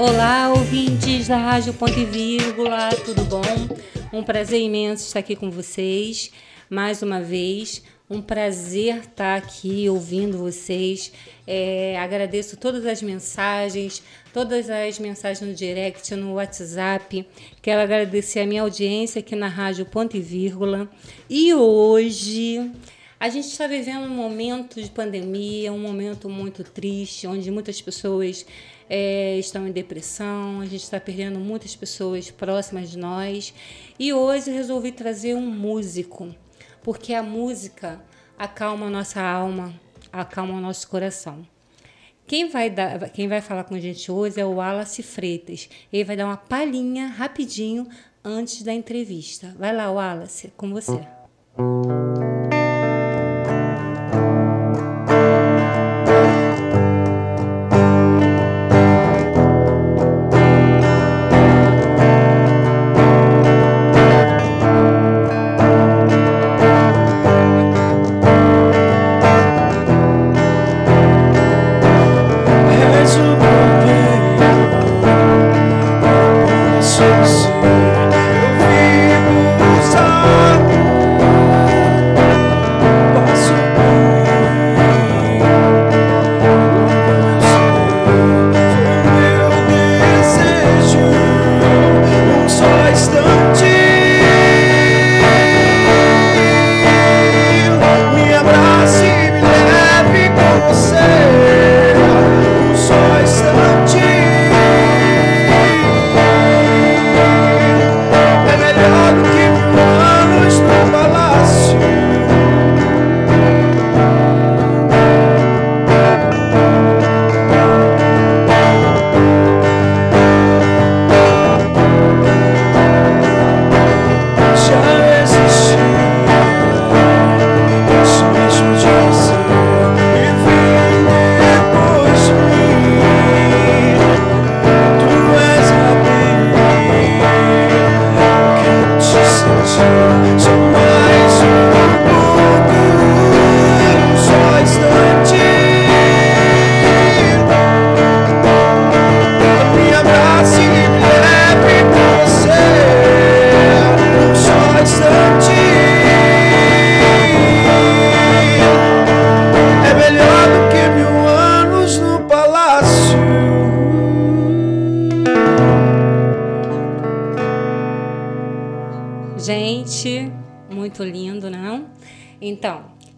Olá, ouvintes da Rádio Ponto e Vírgula, tudo bom? Um prazer imenso estar aqui com vocês mais uma vez. Um prazer estar aqui ouvindo vocês. É, agradeço todas as mensagens, todas as mensagens no direct, no WhatsApp. Quero agradecer a minha audiência aqui na Rádio Ponto e Vírgula. E hoje a gente está vivendo um momento de pandemia, um momento muito triste, onde muitas pessoas é, estão em depressão, a gente está perdendo muitas pessoas próximas de nós. E hoje resolvi trazer um músico, porque a música acalma a nossa alma, acalma o nosso coração. Quem vai, dar, quem vai falar com a gente hoje é o Wallace Freitas. Ele vai dar uma palhinha rapidinho antes da entrevista. Vai lá, Wallace, com você.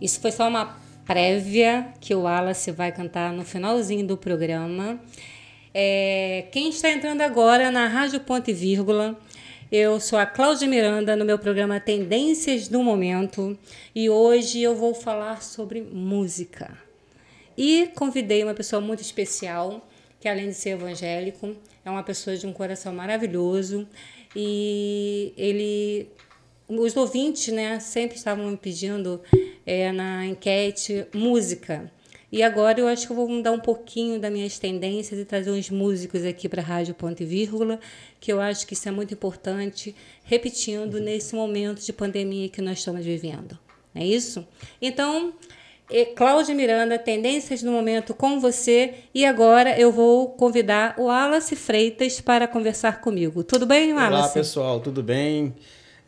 Isso foi só uma prévia que o Wallace vai cantar no finalzinho do programa. É, quem está entrando agora na Rádio Ponto e Vírgula, eu sou a Cláudia Miranda no meu programa Tendências do Momento e hoje eu vou falar sobre música. E convidei uma pessoa muito especial, que além de ser evangélico, é uma pessoa de um coração maravilhoso e ele os ouvintes né, sempre estavam me pedindo é, na enquete música. E agora eu acho que eu vou mudar um pouquinho das minhas tendências e trazer uns músicos aqui para a Rádio Ponto e Vírgula, que eu acho que isso é muito importante, repetindo nesse momento de pandemia que nós estamos vivendo. É isso? Então, é, Cláudia Miranda, Tendências do Momento com você. E agora eu vou convidar o Wallace Freitas para conversar comigo. Tudo bem, Wallace? Olá, pessoal, tudo bem?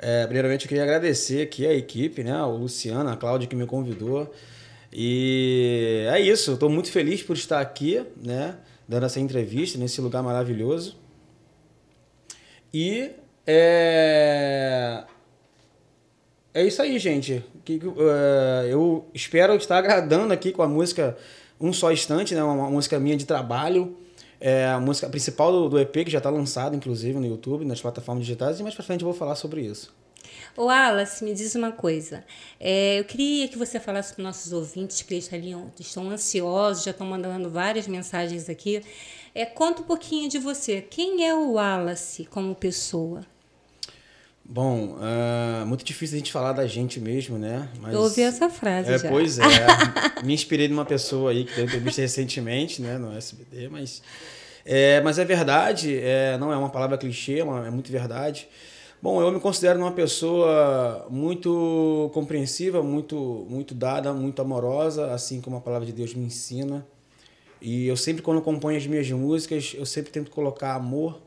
É, primeiramente, eu queria agradecer aqui a equipe, né? O Luciano, a Cláudia que me convidou. E é isso, estou muito feliz por estar aqui, né? Dando essa entrevista nesse lugar maravilhoso. E é, é isso aí, gente. Que, uh, eu espero estar agradando aqui com a música Um Só Instante, né? Uma, música minha de trabalho. É a música principal do, EP, que já está lançada, inclusive, no YouTube, nas plataformas digitais, e mais para frente eu vou falar sobre isso. O Wallace, me diz uma coisa. É, eu queria que você falasse para nossos ouvintes que estão ansiosos, já estão mandando várias mensagens aqui. É, conta um pouquinho de você. Quem é o Wallace como pessoa? Bom, uh, muito difícil a gente falar da gente mesmo, né? Mas, eu ouvi essa frase é, já. Pois é. me inspirei numa pessoa aí que deu entrevista recentemente, né, no SBT, mas é, mas é verdade, é, não é uma palavra clichê, é, é muito verdade. Bom, eu me considero uma pessoa muito compreensiva, muito, muito dada, muito amorosa, assim como a palavra de Deus me ensina. E eu sempre, quando componho as minhas músicas, eu sempre tento colocar amor,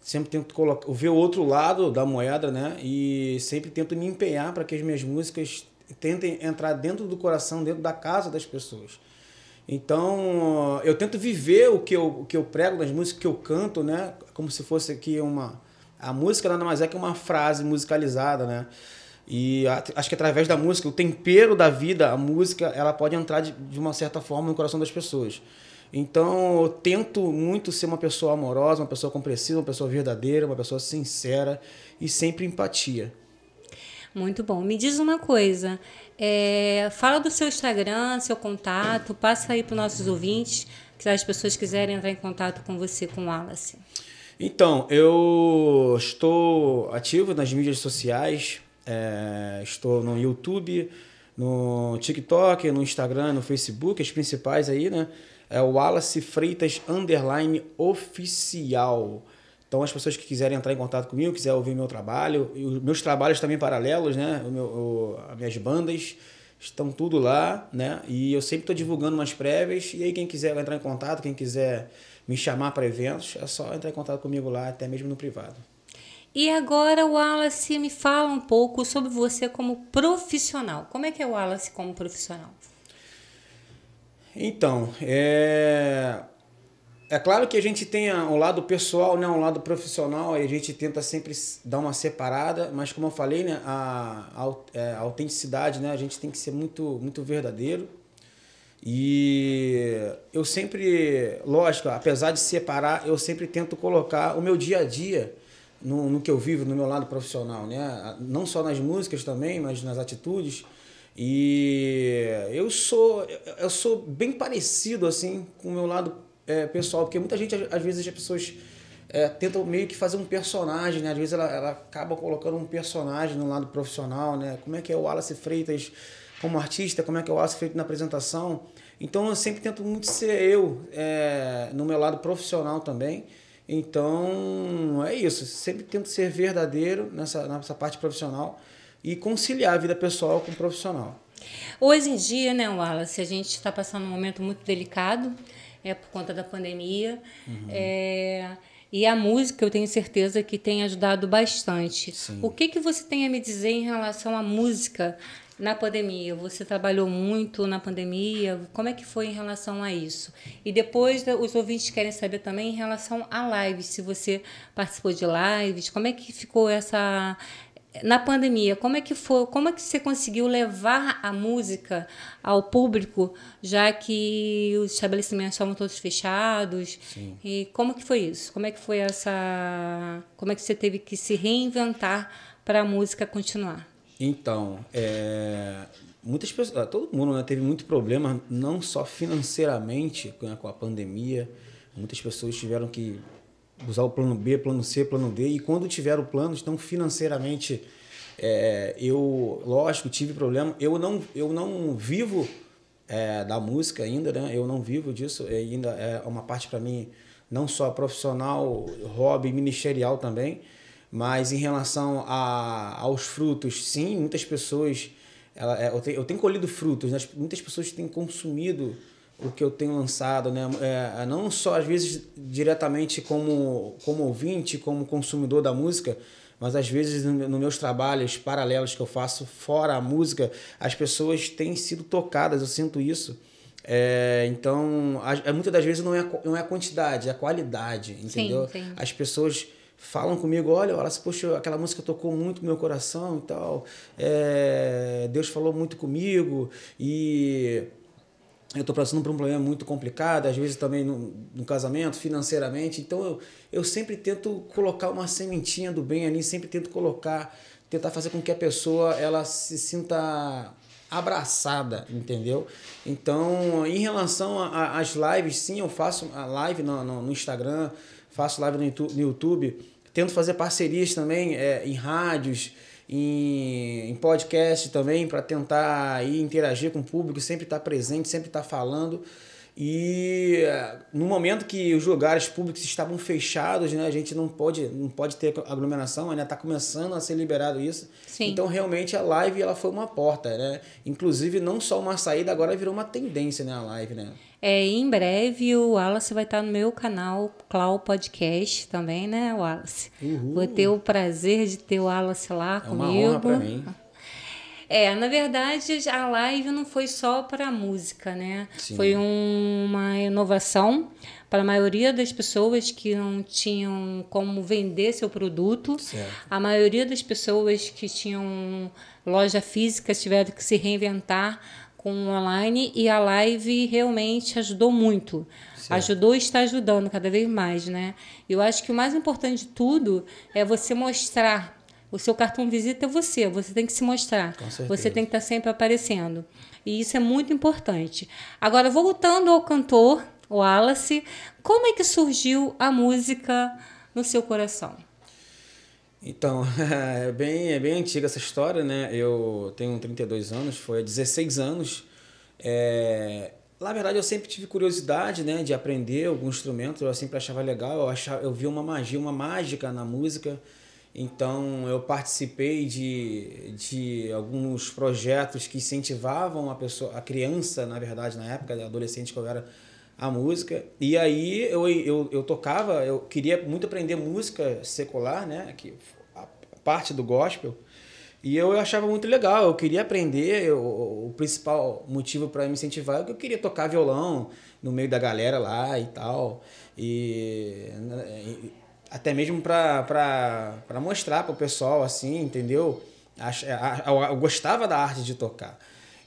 sempre tento colocar, ver o outro lado da moeda, né? E sempre tento me empenhar para que as minhas músicas tentem entrar dentro do coração, dentro da casa das pessoas. Então, eu tento viver o que eu, o que eu prego nas músicas que eu canto, né? Como se fosse aqui uma. A música nada mais é que uma frase musicalizada, né? E acho que através da música, o tempero da vida, a música, ela pode entrar de, de uma certa forma no coração das pessoas. Então, eu tento muito ser uma pessoa amorosa, uma pessoa compreensiva, uma pessoa verdadeira, uma pessoa sincera e sempre empatia. Muito bom. Me diz uma coisa. É, fala do seu Instagram, seu contato, passa aí para os nossos ouvintes, se as pessoas quiserem entrar em contato com você, com o Wallace. Então, eu estou ativo nas mídias sociais, é, estou no YouTube, no TikTok, no Instagram, no Facebook, as principais aí, né? É o Wallace Freitas Underline Oficial. Então, as pessoas que quiserem entrar em contato comigo, quiserem ouvir meu trabalho, e os meus trabalhos também paralelos, né? O meu, o, as minhas bandas estão tudo lá, né? E eu sempre estou divulgando umas prévias. E aí, quem quiser entrar em contato, quem quiser me chamar para eventos, é só entrar em contato comigo lá, até mesmo no privado. E agora, Wallace, me fala um pouco sobre você como profissional. Como é que é o Wallace como profissional? Então, é... É claro que a gente tem um lado pessoal, né, um lado profissional, e a gente tenta sempre dar uma separada, mas como eu falei, né, a, a, é, a autenticidade, né, a gente tem que ser muito, muito verdadeiro. E eu sempre, lógico, apesar de separar, eu sempre tento colocar o meu dia a dia no, no que eu vivo, no meu lado profissional, né? Não só nas músicas também, mas nas atitudes. E eu sou eu sou bem parecido assim com o meu lado é, pessoal, porque muita gente às vezes as pessoas é, tentam meio que fazer um personagem, né? Às vezes ela, ela acaba colocando um personagem no lado profissional, né? Como é que é o Wallace Freitas como artista, como é que é o Wallace Freitas na apresentação. Então eu sempre tento muito ser eu é, no meu lado profissional também. Então, é isso. Sempre tento ser verdadeiro nessa, nessa parte profissional e conciliar a vida pessoal com o profissional. Hoje em dia, né, Wallace, a gente está passando um momento muito delicado, é por conta da pandemia. Uhum. É, e a música, eu tenho certeza que tem ajudado bastante. Sim. O que, que você tem a me dizer em relação à música na pandemia, você trabalhou muito na pandemia, como é que foi em relação a isso? E depois os ouvintes querem saber também em relação a lives, se você participou de lives, como é que ficou essa na pandemia, como é que foi, como é que você conseguiu levar a música ao público, já que os estabelecimentos estavam todos fechados? Sim. E como que foi isso? Como é que foi essa, como é que você teve que se reinventar para a música continuar? Então, é, muitas pessoas, ah, todo mundo né, teve muito problema, não só financeiramente né, com a pandemia. Muitas pessoas tiveram que usar o plano B, plano C, plano D. E quando tiveram plano, então financeiramente, é, eu, lógico, tive problema. Eu não, eu não vivo é, da música ainda, né? Eu não vivo disso. É, ainda é uma parte para mim não só profissional, hobby, ministerial também. Mas em relação a, aos frutos, sim, muitas pessoas. Ela, é, eu, tenho, eu tenho colhido frutos, né? muitas pessoas têm consumido o que eu tenho lançado, né? É, não só às vezes diretamente como, como ouvinte, como consumidor da música, mas às vezes nos no meus trabalhos paralelos que eu faço fora a música, as pessoas têm sido tocadas, eu sinto isso. É, então, a, muitas das vezes não é, não é a quantidade, é a qualidade, entendeu? Sim, sim. As pessoas falam comigo, olha, olha, poxa, aquela música tocou muito meu coração e tal, é, Deus falou muito comigo e eu estou passando por um problema muito complicado, às vezes também no, no casamento, financeiramente, então eu, eu sempre tento colocar uma sementinha do bem ali, sempre tento colocar, tentar fazer com que a pessoa ela se sinta abraçada, entendeu? Então, em relação às lives, sim, eu faço a live no, no, no Instagram, faço live no YouTube, tento fazer parcerias também é, em rádios, em, em podcast também, para tentar ir interagir com o público, sempre estar tá presente, sempre estar tá falando. E no momento que os lugares públicos estavam fechados, né, a gente não pode, não pode ter aglomeração, ainda está começando a ser liberado isso. Sim. Então realmente a live ela foi uma porta, né? Inclusive não só uma saída, agora virou uma tendência, né, a live, né? É, em breve o Wallace vai estar no meu canal Clau Podcast também, né, Wallace? Uhul. Vou ter o prazer de ter o Wallace lá é comigo. Uma honra pra mim. É, na verdade, a live não foi só para música, né? Sim. Foi um, uma inovação para a maioria das pessoas que não tinham como vender seu produto. Certo. A maioria das pessoas que tinham loja física tiveram que se reinventar com o online e a live realmente ajudou muito. Certo. Ajudou e está ajudando cada vez mais, né? Eu acho que o mais importante de tudo é você mostrar o seu cartão visita é você, você tem que se mostrar. Você tem que estar sempre aparecendo. E isso é muito importante. Agora, voltando ao cantor, o Wallace, como é que surgiu a música no seu coração? Então, é bem, é bem antiga essa história, né? Eu tenho 32 anos, foi há 16 anos. É, na verdade, eu sempre tive curiosidade, né, de aprender algum instrumento. Eu sempre achava legal. Eu achava, eu via uma magia, uma mágica na música. Então, eu participei de, de alguns projetos que incentivavam a pessoa, a criança, na verdade, na época, adolescente que eu era, a música. E aí eu, eu, eu tocava, eu queria muito aprender música secular, né? Que, a parte do gospel. E eu achava muito legal, eu queria aprender. Eu, o principal motivo para me incentivar é que eu queria tocar violão no meio da galera lá e tal. E, e até mesmo para mostrar para o pessoal, assim, entendeu? Eu gostava da arte de tocar.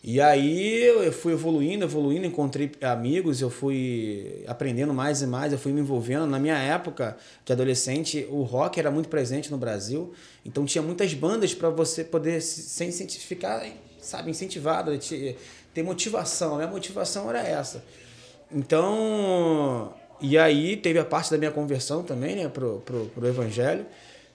E aí eu fui evoluindo, evoluindo, encontrei amigos, eu fui aprendendo mais e mais, eu fui me envolvendo. Na minha época de adolescente, o rock era muito presente no Brasil, então tinha muitas bandas para você poder se incentivar, sabe, incentivado, ter motivação. A minha motivação era essa. Então, e aí teve a parte da minha conversão também, né, pro, pro, pro evangelho.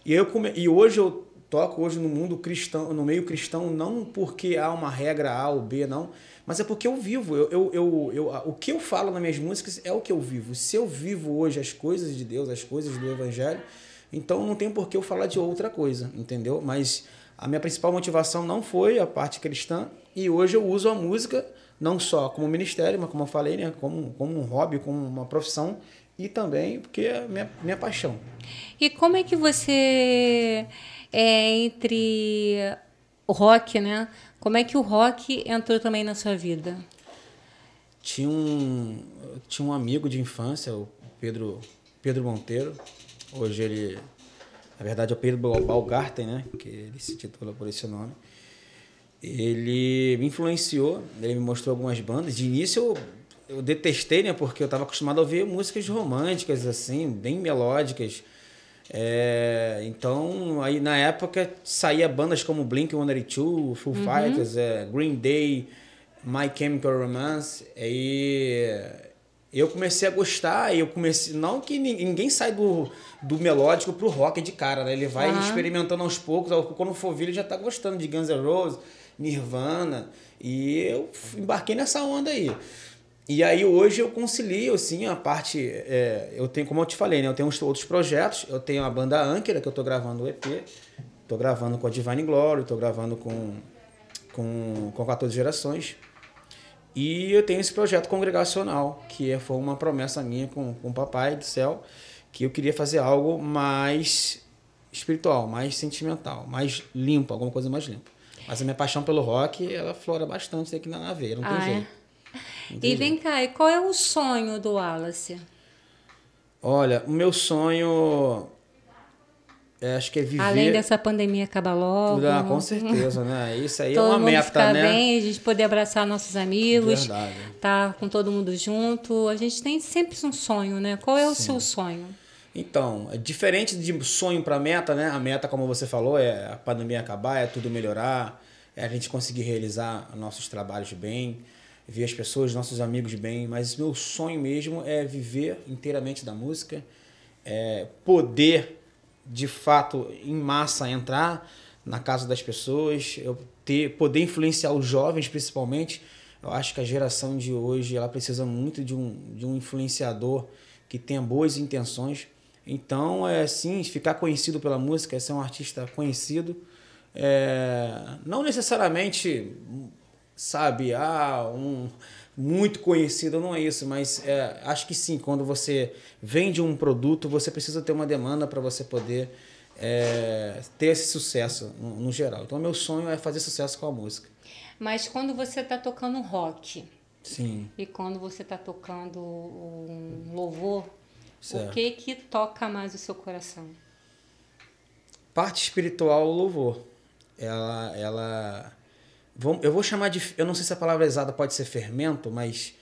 E, eu come... e hoje eu toco hoje no mundo cristão, no meio cristão, não porque há uma regra A ou B, não, mas é porque eu vivo. Eu, eu, eu, eu, o que eu falo nas minhas músicas é o que eu vivo. Se eu vivo hoje as coisas de Deus, as coisas do Evangelho, então não tem por que eu falar de outra coisa, entendeu? Mas a minha principal motivação não foi a parte cristã, e hoje eu uso a música não só como ministério, mas como eu falei, né, como, como um hobby, como uma profissão e também porque é minha, minha paixão. E como é que você é entre o rock, né? Como é que o rock entrou também na sua vida? Tinha um, tinha um amigo de infância, o Pedro, Pedro Monteiro. Hoje ele, na verdade, é o Pedro Balgarten, né? Que ele se titula por esse nome ele me influenciou, ele me mostrou algumas bandas. De início eu, eu detestei, né? Porque eu estava acostumado a ouvir músicas românticas, assim, bem melódicas. É, então, aí na época saía bandas como Blink-182, Foo uhum. Fighters, é, Green Day, My Chemical Romance. Aí eu comecei a gostar eu comecei. Não que ninguém sai do, do melódico pro rock de cara, né? Ele vai uhum. experimentando aos poucos. Quando for vir, ele já tá gostando de Guns N' Roses Nirvana, e eu embarquei nessa onda aí. E aí hoje eu concilio assim a parte, é, eu tenho como eu te falei, né, eu tenho outros projetos, eu tenho a banda Anker que eu estou gravando o EP, estou gravando com a Divine Glory, estou gravando com com com 14 gerações. E eu tenho esse projeto congregacional, que é, foi uma promessa minha com, com o papai do céu, que eu queria fazer algo mais espiritual, mais sentimental, mais limpo, alguma coisa mais limpa. Mas a minha paixão pelo rock, ela flora bastante aqui na naveira, não ah, tem é? jeito. Não tem e vem cá, e qual é o sonho do Wallace? Olha, o meu sonho é, acho que é viver. Além dessa pandemia acabar logo. Ah, com certeza, né? Isso aí é uma meta, ficar né? bem, a gente poder abraçar nossos amigos, Verdade. tá com todo mundo junto. A gente tem sempre um sonho, né? Qual é o Sim. seu sonho? Então, é diferente de sonho para meta, né? A meta, como você falou, é a pandemia acabar, é tudo melhorar, é a gente conseguir realizar nossos trabalhos bem, ver as pessoas, nossos amigos bem. Mas meu sonho mesmo é viver inteiramente da música, é poder, de fato, em massa, entrar na casa das pessoas, eu ter, poder influenciar os jovens, principalmente, Eu acho que a geração de hoje ela precisa muito de um, de um influenciador que tenha boas intenções. Então, é sim, ficar conhecido pela música, é ser um artista conhecido. É, não necessariamente, sabe, ah, um muito conhecido, não é isso, mas é, acho que sim, quando você vende um produto, você precisa ter uma demanda para você poder é, ter esse sucesso no, no, geral. Então, meu sonho é fazer sucesso com a música. Mas quando você está tocando rock, sim. e quando você está tocando um louvor, certo. o que que toca mais o seu coração? Parte espiritual, o louvor. Ela, ela eu vou chamar de. Eu não sei se a palavra exata pode ser fermento, mas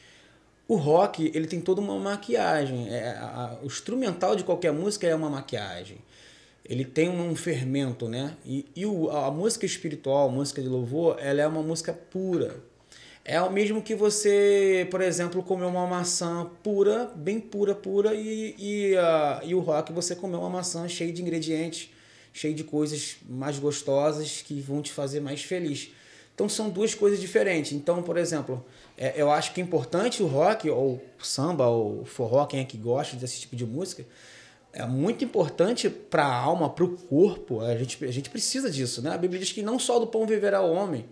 o rock ele tem toda uma maquiagem. É, a, o instrumental de qualquer música é uma maquiagem. Ele tem um fermento, né? E, e o, a música espiritual, a música de louvor, ela é uma música pura. É o mesmo que você, por exemplo, comer uma maçã pura, bem pura, pura, e, e, uh, e o rock você comer uma maçã cheia de ingredientes, cheia de coisas mais gostosas que vão te fazer mais feliz. Então são duas coisas diferentes. Então, por exemplo, é, eu acho que é importante o rock, ou samba, ou forró, quem é que gosta desse tipo de música, é muito importante para a alma, para o corpo. A gente, a gente precisa disso, né? A Bíblia diz que não só do pão viverá o homem,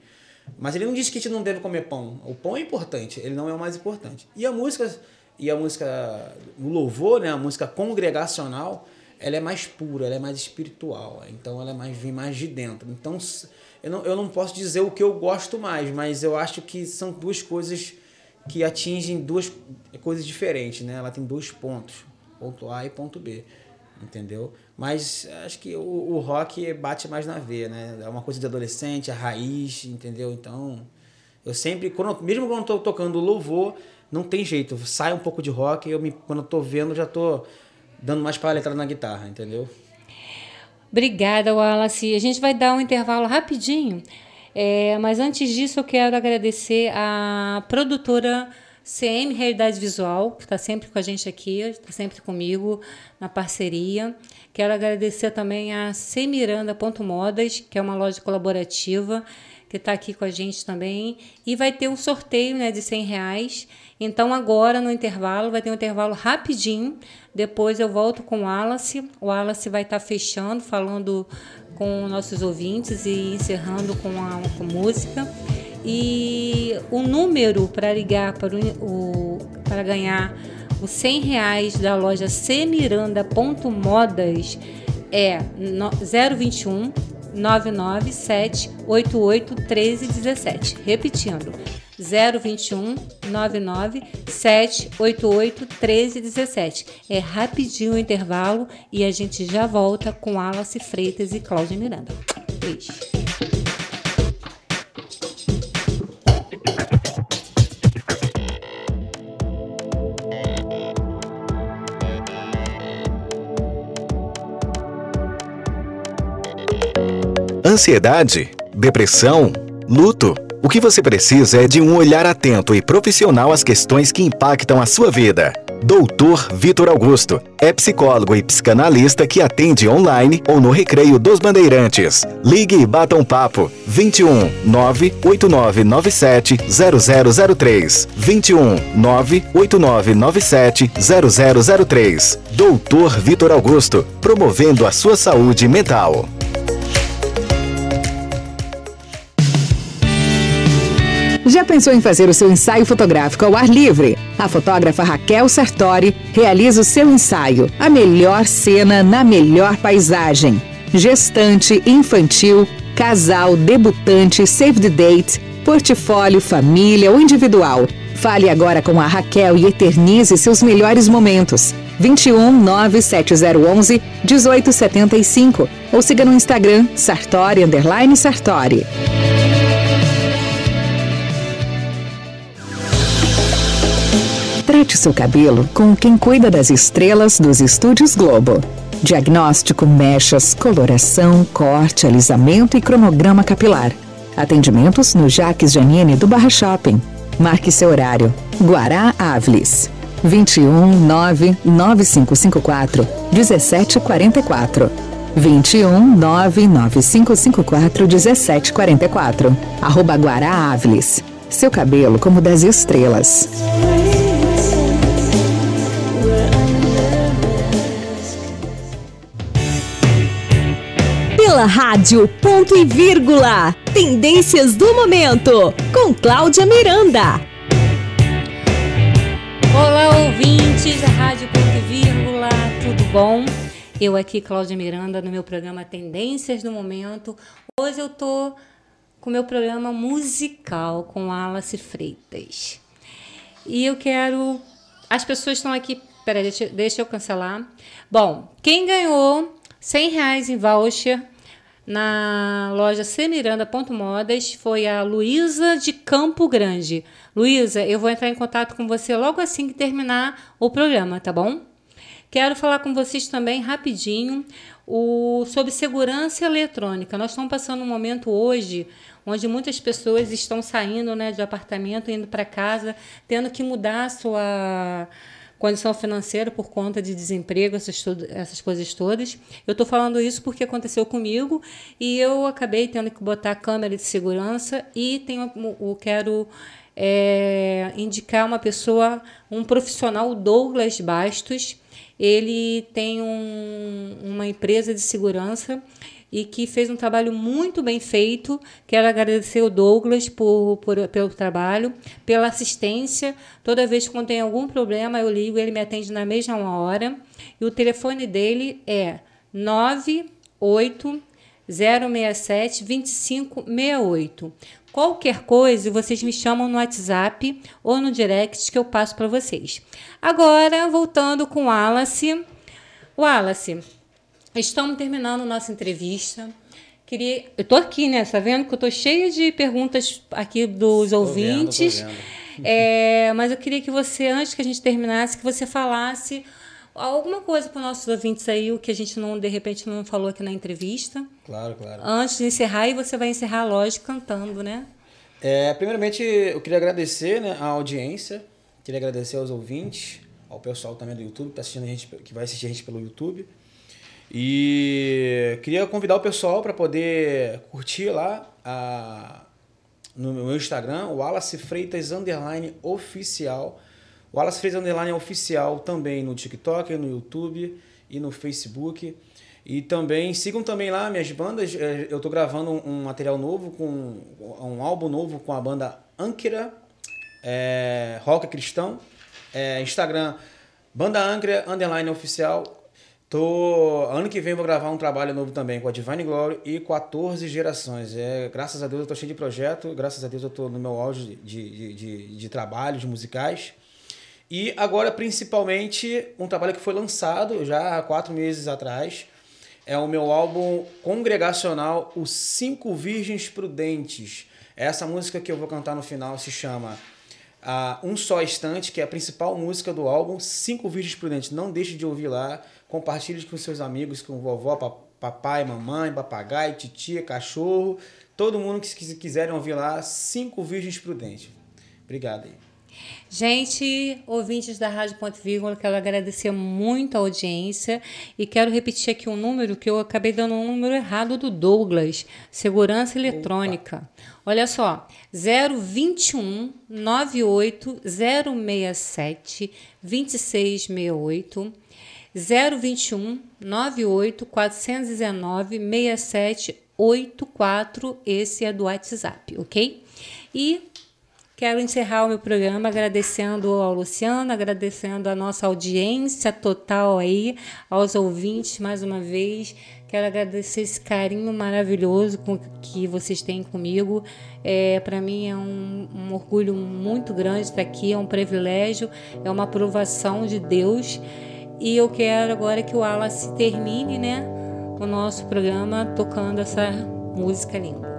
mas ele não diz que a gente não deve comer pão. O pão é importante, ele não é o mais importante. E a música, e a música, o louvor, né? A música congregacional, ela é mais pura, ela é mais espiritual. Então ela é mais vem mais de dentro. Então eu não, eu não posso dizer o que eu gosto mais, mas eu acho que são duas coisas que atingem duas coisas diferentes, né? Ela tem dois pontos, ponto A e ponto B, entendeu? Mas acho que o, o rock bate mais na veia, né? É uma coisa de adolescente, a raiz, entendeu? Então, eu sempre, quando, mesmo quando eu tô tocando louvor, não tem jeito, sai um pouco de rock, eu me, quando eu tô vendo, já tô dando mais paletada na guitarra, entendeu? Obrigada, Wallace. A gente vai dar um intervalo rapidinho, é, mas antes disso eu quero agradecer a produtora CM Realidade Visual, que está sempre com a gente aqui, está sempre comigo na parceria. Quero agradecer também a Semiranda.modas, que é uma loja colaborativa que está aqui com a gente também. E vai ter um sorteio né, de 100 reais. Então, agora no intervalo, vai ter um intervalo rapidinho. Depois eu volto com o Wallace. O Wallace vai estar tá fechando, falando com nossos ouvintes e encerrando com a com música. E o número para ligar para, o, para ganhar os 100 reais da loja semiranda.modas é 021 997 88 1317. Repetindo, 021 99 788 1317. É rapidinho o intervalo e a gente já volta com Alice Freitas e Cláudia Miranda. Beijo. Ansiedade? Depressão? Luto? O que você precisa é de um olhar atento e profissional às questões que impactam a sua vida. Doutor Vitor Augusto é psicólogo e psicanalista que atende online ou no Recreio dos Bandeirantes. Ligue e bata um papo. 21 98997 0003. 21 98997 0003. Doutor Vitor Augusto, promovendo a sua saúde mental. Já pensou em fazer o seu ensaio fotográfico ao ar livre? A fotógrafa Raquel Sartori realiza o seu ensaio, a melhor cena na melhor paisagem. Gestante, infantil, casal, debutante, save the date, portfólio, família ou individual. Fale agora com a Raquel e eternize seus melhores momentos. 21 97011 1875 ou siga no Instagram Sartori Underline Sartori. Trate seu cabelo com quem cuida das estrelas dos Estúdios Globo. Diagnóstico, mechas, coloração, corte, alisamento e cronograma capilar. Atendimentos no Jaques Janine do Barra Shopping. Marque seu horário. Guará Avlis. 21 9 9554 1744. 21 99554 1744. Arroba Guará Avlis. seu cabelo como das estrelas. Pela rádio Ponto e Vírgula. Tendências do momento. Com Cláudia Miranda. Olá, ouvintes da Rádio Ponto e Vírgula. Tudo bom? Eu aqui, Cláudia Miranda, no meu programa Tendências do Momento. Hoje eu tô com meu programa musical com Alice Freitas. E eu quero. As pessoas estão aqui. Peraí, deixa, deixa eu cancelar. Bom, quem ganhou 100 reais em voucher na loja semiranda.modas foi a Luísa de Campo Grande. Luísa, eu vou entrar em contato com você logo assim que terminar o programa, tá bom? Quero falar com vocês também rapidinho o, sobre segurança eletrônica. Nós estamos passando um momento hoje onde muitas pessoas estão saindo né, de apartamento, indo para casa, tendo que mudar sua condição financeira por conta de desemprego, essas, essas coisas todas. Eu estou falando isso porque aconteceu comigo e eu acabei tendo que botar câmera de segurança e tenho, eu quero é, indicar uma pessoa, um profissional, Douglas Bastos. Ele tem um, uma empresa de segurança e que fez um trabalho muito bem feito. Quero agradecer o Douglas por, por, pelo trabalho, pela assistência. Toda vez que tem algum problema, eu ligo, ele me atende na mesma hora. E o telefone dele é 98 067 2568. Qualquer coisa, vocês me chamam no WhatsApp ou no direct que eu passo para vocês. Agora, voltando com o Wallace. Wallace, Estamos terminando nossa entrevista. Queria, eu tô aqui, né? Tá vendo que eu tô cheia de perguntas aqui dos tô ouvintes. Vendo, vendo. É, mas eu queria que você, antes que a gente terminasse, que você falasse alguma coisa para os nossos ouvintes aí, o que a gente não, de repente, não falou aqui na entrevista. Claro, claro. Antes de encerrar, e você vai encerrar, lógico, cantando, né? É, primeiramente, eu queria agradecer né, a audiência, queria agradecer aos ouvintes, ao pessoal também do YouTube que, tá assistindo a gente, que vai assistir a gente pelo YouTube. E queria convidar o pessoal para poder curtir lá a, no meu Instagram, o Wallace Freitas Underline Oficial. O Wallace Freitas Underline Oficial também no TikTok, no YouTube e no Facebook. E também sigam também lá minhas bandas. É, eu estou gravando um material novo, com um álbum novo com a banda Âncora, é, Rock Cristão. É, Instagram, Banda Âncora Underline Oficial. Tô, ano que vem vou gravar um trabalho novo também com a Divine Glory e 14 gerações. É, graças a Deus eu tô cheio de projeto, graças a Deus eu tô no meu auge de, de, de, de trabalhos musicais. E agora, principalmente, um trabalho que foi lançado já há quatro meses atrás. É o meu álbum congregacional Os Cinco Virgens Prudentes. Essa música que eu vou cantar no final se chama uh, Um Só Instante, que é a principal música do álbum Cinco Virgens Prudentes. Não deixe de ouvir lá. Compartilhe com seus amigos, com vovó, papai, mamãe, papagaio, titia, cachorro, todo mundo que quiserem ouvir lá, cinco virgens prudentes. Obrigado aí. Gente, ouvintes da Rádio Ponto Vírgula, quero agradecer muito a audiência e quero repetir aqui um número que eu acabei dando um número errado do Douglas, Segurança Eletrônica. Opa. Olha só, 021 98 067 2668 021 98 419 6784. Esse é do WhatsApp, ok? E quero encerrar o meu programa agradecendo ao Luciano, agradecendo a nossa audiência total aí, aos ouvintes mais uma vez. Quero agradecer esse carinho maravilhoso que vocês têm comigo. É, Para mim é um, um orgulho muito grande estar aqui, é um privilégio, é uma aprovação de Deus. E eu quero agora que o Wallace termine, né, o nosso programa tocando essa música linda.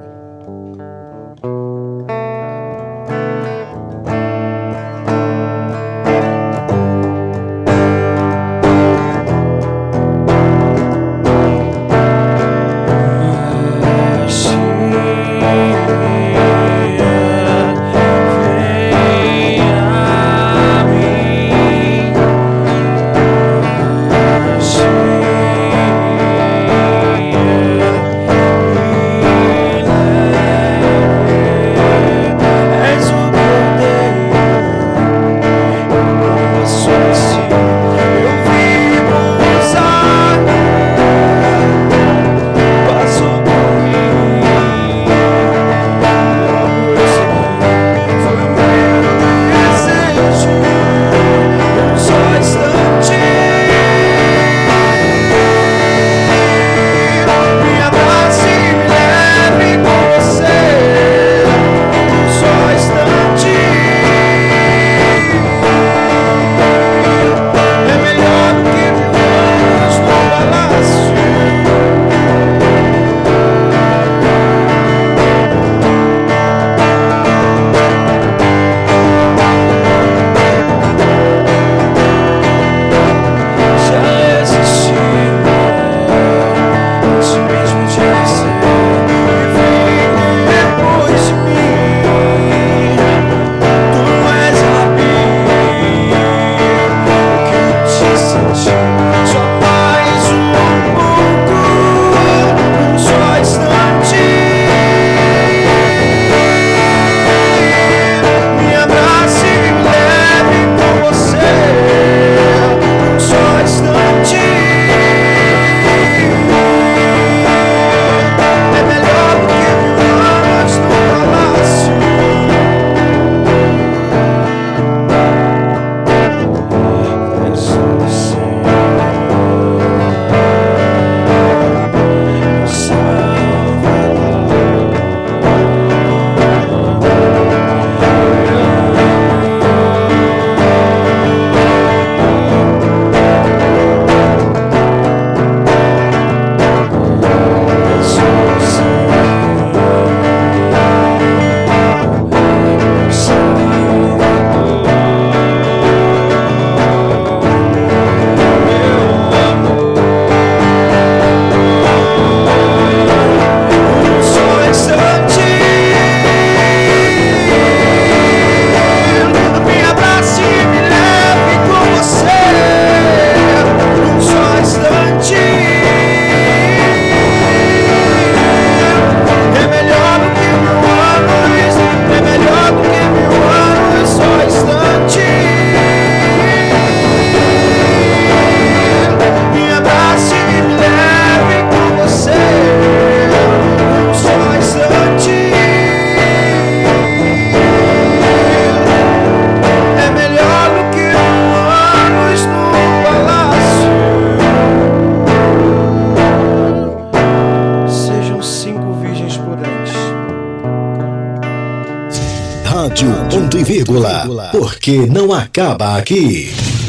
Porque não acaba aqui.